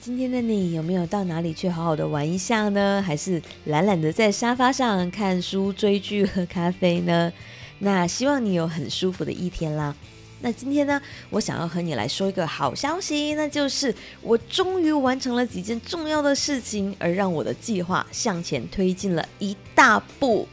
今天的你有没有到哪里去好好的玩一下呢？还是懒懒的在沙发上看书、追剧、喝咖啡呢？那希望你有很舒服的一天啦。那今天呢，我想要和你来说一个好消息，那就是我终于完成了几件重要的事情，而让我的计划向前推进了一大步。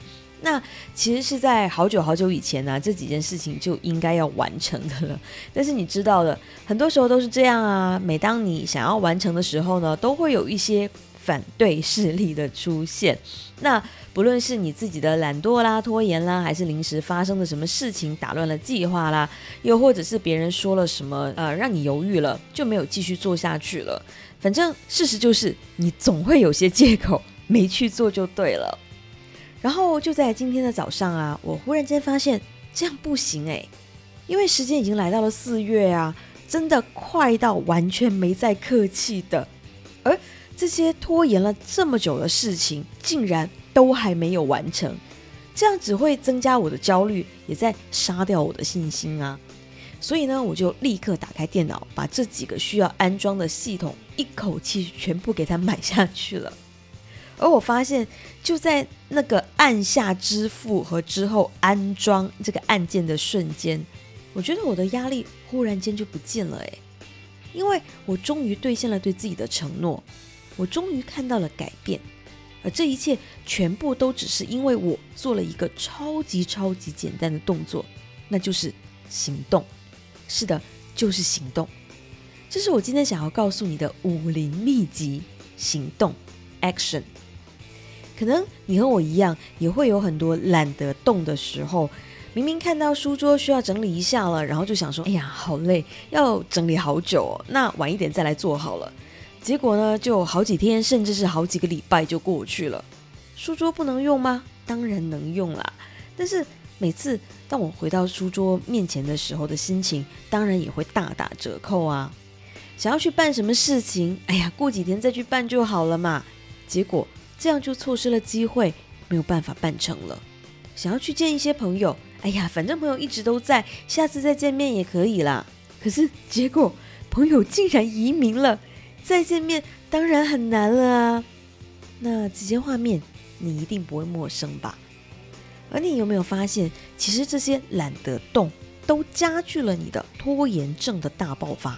那其实是在好久好久以前呢，这几件事情就应该要完成的了。但是你知道的，很多时候都是这样啊。每当你想要完成的时候呢，都会有一些反对势力的出现。那不论是你自己的懒惰啦、拖延啦，还是临时发生的什么事情打乱了计划啦，又或者是别人说了什么呃，让你犹豫了，就没有继续做下去了。反正事实就是，你总会有些借口没去做就对了。然后就在今天的早上啊，我忽然间发现这样不行诶，因为时间已经来到了四月啊，真的快到完全没再客气的，而这些拖延了这么久的事情，竟然都还没有完成，这样只会增加我的焦虑，也在杀掉我的信心啊。所以呢，我就立刻打开电脑，把这几个需要安装的系统一口气全部给它买下去了。而我发现，就在那个按下支付和之后安装这个按键的瞬间，我觉得我的压力忽然间就不见了诶，因为我终于兑现了对自己的承诺，我终于看到了改变，而这一切全部都只是因为我做了一个超级超级简单的动作，那就是行动。是的，就是行动。这是我今天想要告诉你的武林秘籍：行动，action。可能你和我一样，也会有很多懒得动的时候。明明看到书桌需要整理一下了，然后就想说：“哎呀，好累，要整理好久哦。”那晚一点再来做好了。结果呢，就好几天，甚至是好几个礼拜就过去了。书桌不能用吗？当然能用啦。但是每次当我回到书桌面前的时候的心情，当然也会大打折扣啊。想要去办什么事情，哎呀，过几天再去办就好了嘛。结果。这样就错失了机会，没有办法办成了。想要去见一些朋友，哎呀，反正朋友一直都在，下次再见面也可以啦。可是结果朋友竟然移民了，再见面当然很难了啊。那这些画面你一定不会陌生吧？而你有没有发现，其实这些懒得动都加剧了你的拖延症的大爆发，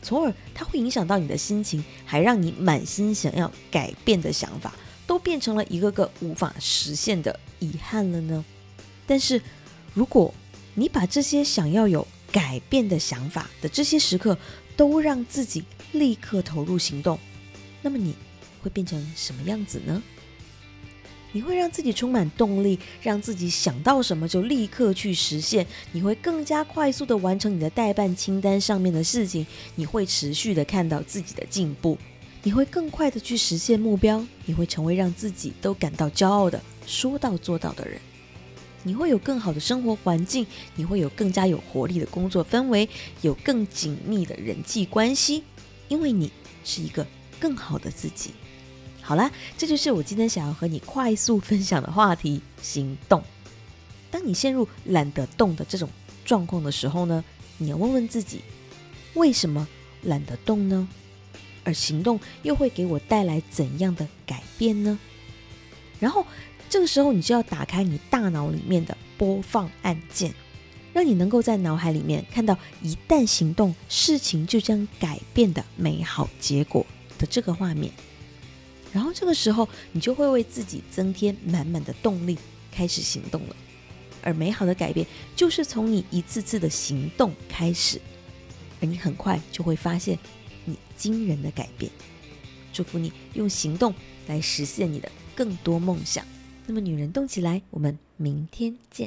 从而它会影响到你的心情，还让你满心想要改变的想法。都变成了一个个无法实现的遗憾了呢。但是，如果你把这些想要有改变的想法的这些时刻，都让自己立刻投入行动，那么你会变成什么样子呢？你会让自己充满动力，让自己想到什么就立刻去实现。你会更加快速的完成你的代办清单上面的事情。你会持续的看到自己的进步。你会更快的去实现目标，你会成为让自己都感到骄傲的说到做到的人，你会有更好的生活环境，你会有更加有活力的工作氛围，有更紧密的人际关系，因为你是一个更好的自己。好啦，这就是我今天想要和你快速分享的话题：行动。当你陷入懒得动的这种状况的时候呢，你要问问自己，为什么懒得动呢？而行动又会给我带来怎样的改变呢？然后这个时候，你就要打开你大脑里面的播放按键，让你能够在脑海里面看到一旦行动，事情就将改变的美好结果的这个画面。然后这个时候，你就会为自己增添满满的动力，开始行动了。而美好的改变就是从你一次次的行动开始，而你很快就会发现。惊人的改变，祝福你用行动来实现你的更多梦想。那么，女人动起来，我们明天见。